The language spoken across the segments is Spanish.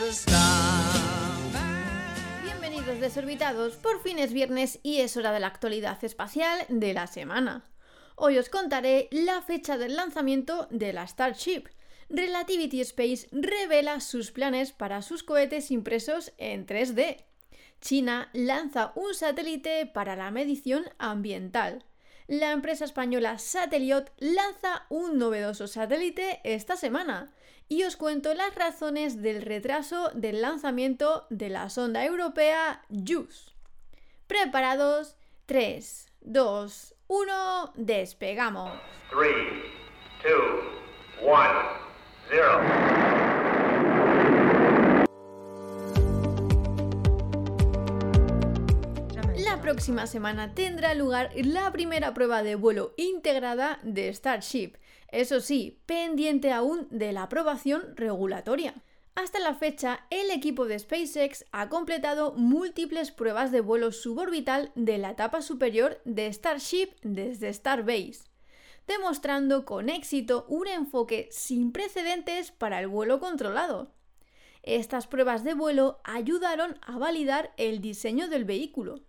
star. Bienvenidos desorbitados, por fin es viernes y es hora de la actualidad espacial de la semana. Hoy os contaré la fecha del lanzamiento de la Starship. Relativity Space revela sus planes para sus cohetes impresos en 3D. China lanza un satélite para la medición ambiental. La empresa española Sateliot lanza un novedoso satélite esta semana y os cuento las razones del retraso del lanzamiento de la sonda europea JUICE. ¿Preparados? 3, 2, 1, despegamos. 3, 2, 1, 0. Próxima semana tendrá lugar la primera prueba de vuelo integrada de Starship, eso sí, pendiente aún de la aprobación regulatoria. Hasta la fecha, el equipo de SpaceX ha completado múltiples pruebas de vuelo suborbital de la etapa superior de Starship desde Starbase, demostrando con éxito un enfoque sin precedentes para el vuelo controlado. Estas pruebas de vuelo ayudaron a validar el diseño del vehículo.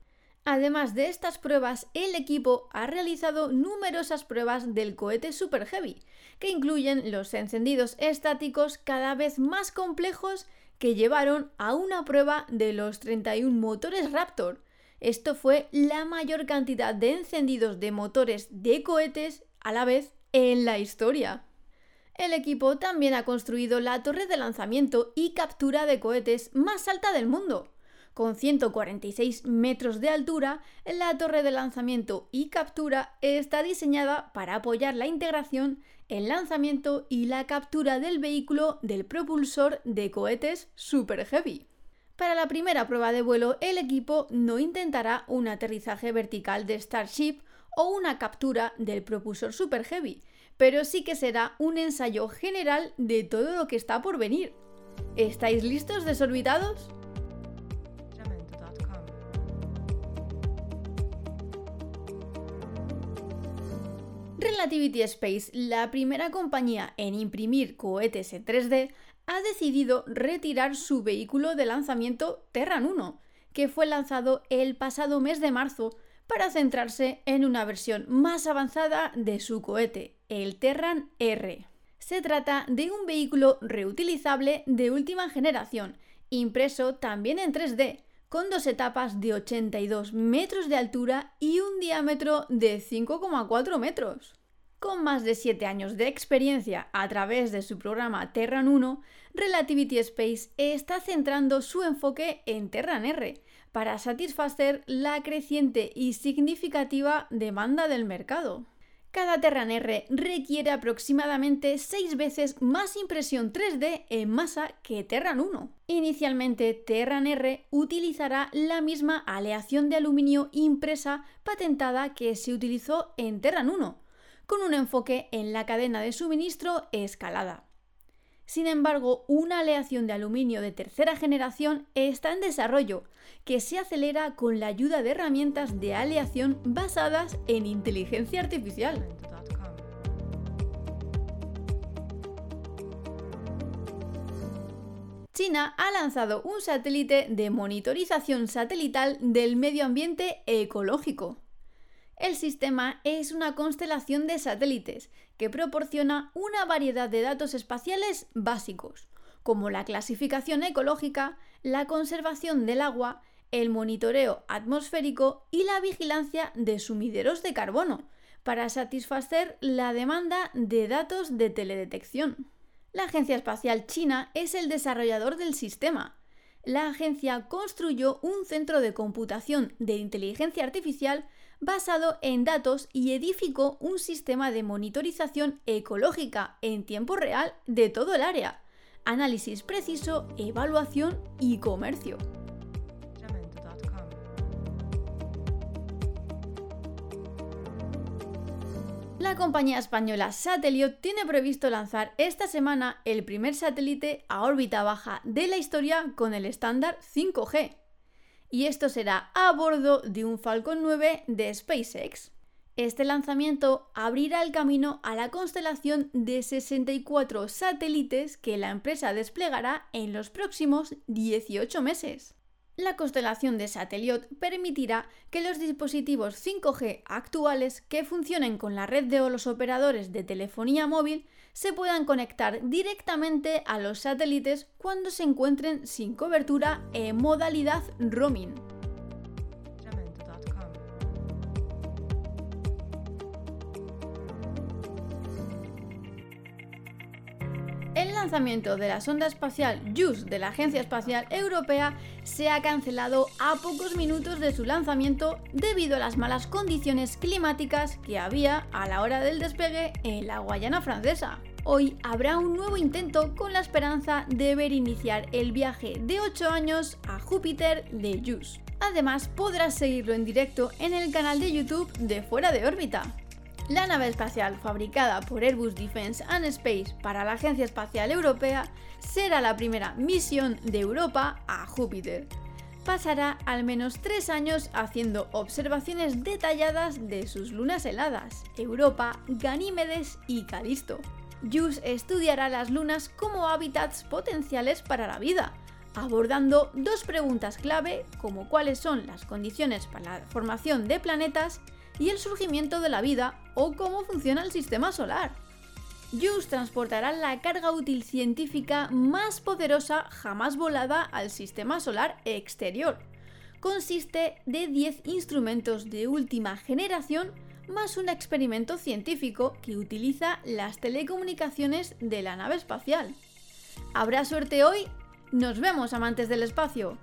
Además de estas pruebas, el equipo ha realizado numerosas pruebas del cohete Super Heavy, que incluyen los encendidos estáticos cada vez más complejos que llevaron a una prueba de los 31 motores Raptor. Esto fue la mayor cantidad de encendidos de motores de cohetes a la vez en la historia. El equipo también ha construido la torre de lanzamiento y captura de cohetes más alta del mundo. Con 146 metros de altura, la torre de lanzamiento y captura está diseñada para apoyar la integración, el lanzamiento y la captura del vehículo del propulsor de cohetes Super Heavy. Para la primera prueba de vuelo, el equipo no intentará un aterrizaje vertical de Starship o una captura del propulsor Super Heavy, pero sí que será un ensayo general de todo lo que está por venir. ¿Estáis listos, desorbitados? Relativity Space, la primera compañía en imprimir cohetes en 3D, ha decidido retirar su vehículo de lanzamiento Terran 1, que fue lanzado el pasado mes de marzo para centrarse en una versión más avanzada de su cohete, el Terran R. Se trata de un vehículo reutilizable de última generación, impreso también en 3D, con dos etapas de 82 metros de altura y un diámetro de 5,4 metros. Con más de 7 años de experiencia a través de su programa Terran 1, Relativity Space está centrando su enfoque en Terran R para satisfacer la creciente y significativa demanda del mercado. Cada Terran R requiere aproximadamente 6 veces más impresión 3D en masa que Terran 1. Inicialmente, Terran R utilizará la misma aleación de aluminio impresa patentada que se utilizó en Terran 1, con un enfoque en la cadena de suministro escalada. Sin embargo, una aleación de aluminio de tercera generación está en desarrollo, que se acelera con la ayuda de herramientas de aleación basadas en inteligencia artificial. China ha lanzado un satélite de monitorización satelital del medio ambiente ecológico. El sistema es una constelación de satélites que proporciona una variedad de datos espaciales básicos, como la clasificación ecológica, la conservación del agua, el monitoreo atmosférico y la vigilancia de sumideros de carbono, para satisfacer la demanda de datos de teledetección. La Agencia Espacial China es el desarrollador del sistema. La agencia construyó un centro de computación de inteligencia artificial basado en datos y edificó un sistema de monitorización ecológica en tiempo real de todo el área, análisis preciso, evaluación y comercio. La compañía española Sateliot tiene previsto lanzar esta semana el primer satélite a órbita baja de la historia con el estándar 5G. Y esto será a bordo de un Falcon 9 de SpaceX. Este lanzamiento abrirá el camino a la constelación de 64 satélites que la empresa desplegará en los próximos 18 meses. La constelación de Sateliot permitirá que los dispositivos 5G actuales que funcionen con la red de los operadores de telefonía móvil se puedan conectar directamente a los satélites cuando se encuentren sin cobertura en modalidad roaming. Lanzamiento de la sonda espacial JUICE de la Agencia Espacial Europea se ha cancelado a pocos minutos de su lanzamiento debido a las malas condiciones climáticas que había a la hora del despegue en la Guayana francesa. Hoy habrá un nuevo intento con la esperanza de ver iniciar el viaje de 8 años a Júpiter de JUICE. Además, podrás seguirlo en directo en el canal de YouTube de Fuera de órbita. La nave espacial fabricada por Airbus Defence and Space para la Agencia Espacial Europea será la primera misión de Europa a Júpiter. Pasará al menos tres años haciendo observaciones detalladas de sus lunas heladas, Europa, Ganímedes y Calisto. JUICE estudiará las lunas como hábitats potenciales para la vida, abordando dos preguntas clave como cuáles son las condiciones para la formación de planetas y el surgimiento de la vida o cómo funciona el sistema solar. JUICE transportará la carga útil científica más poderosa jamás volada al sistema solar exterior. Consiste de 10 instrumentos de última generación más un experimento científico que utiliza las telecomunicaciones de la nave espacial. ¿Habrá suerte hoy? Nos vemos, amantes del espacio.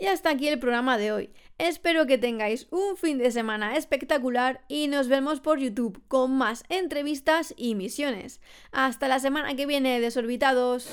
Y hasta aquí el programa de hoy. Espero que tengáis un fin de semana espectacular y nos vemos por YouTube con más entrevistas y misiones. Hasta la semana que viene, desorbitados.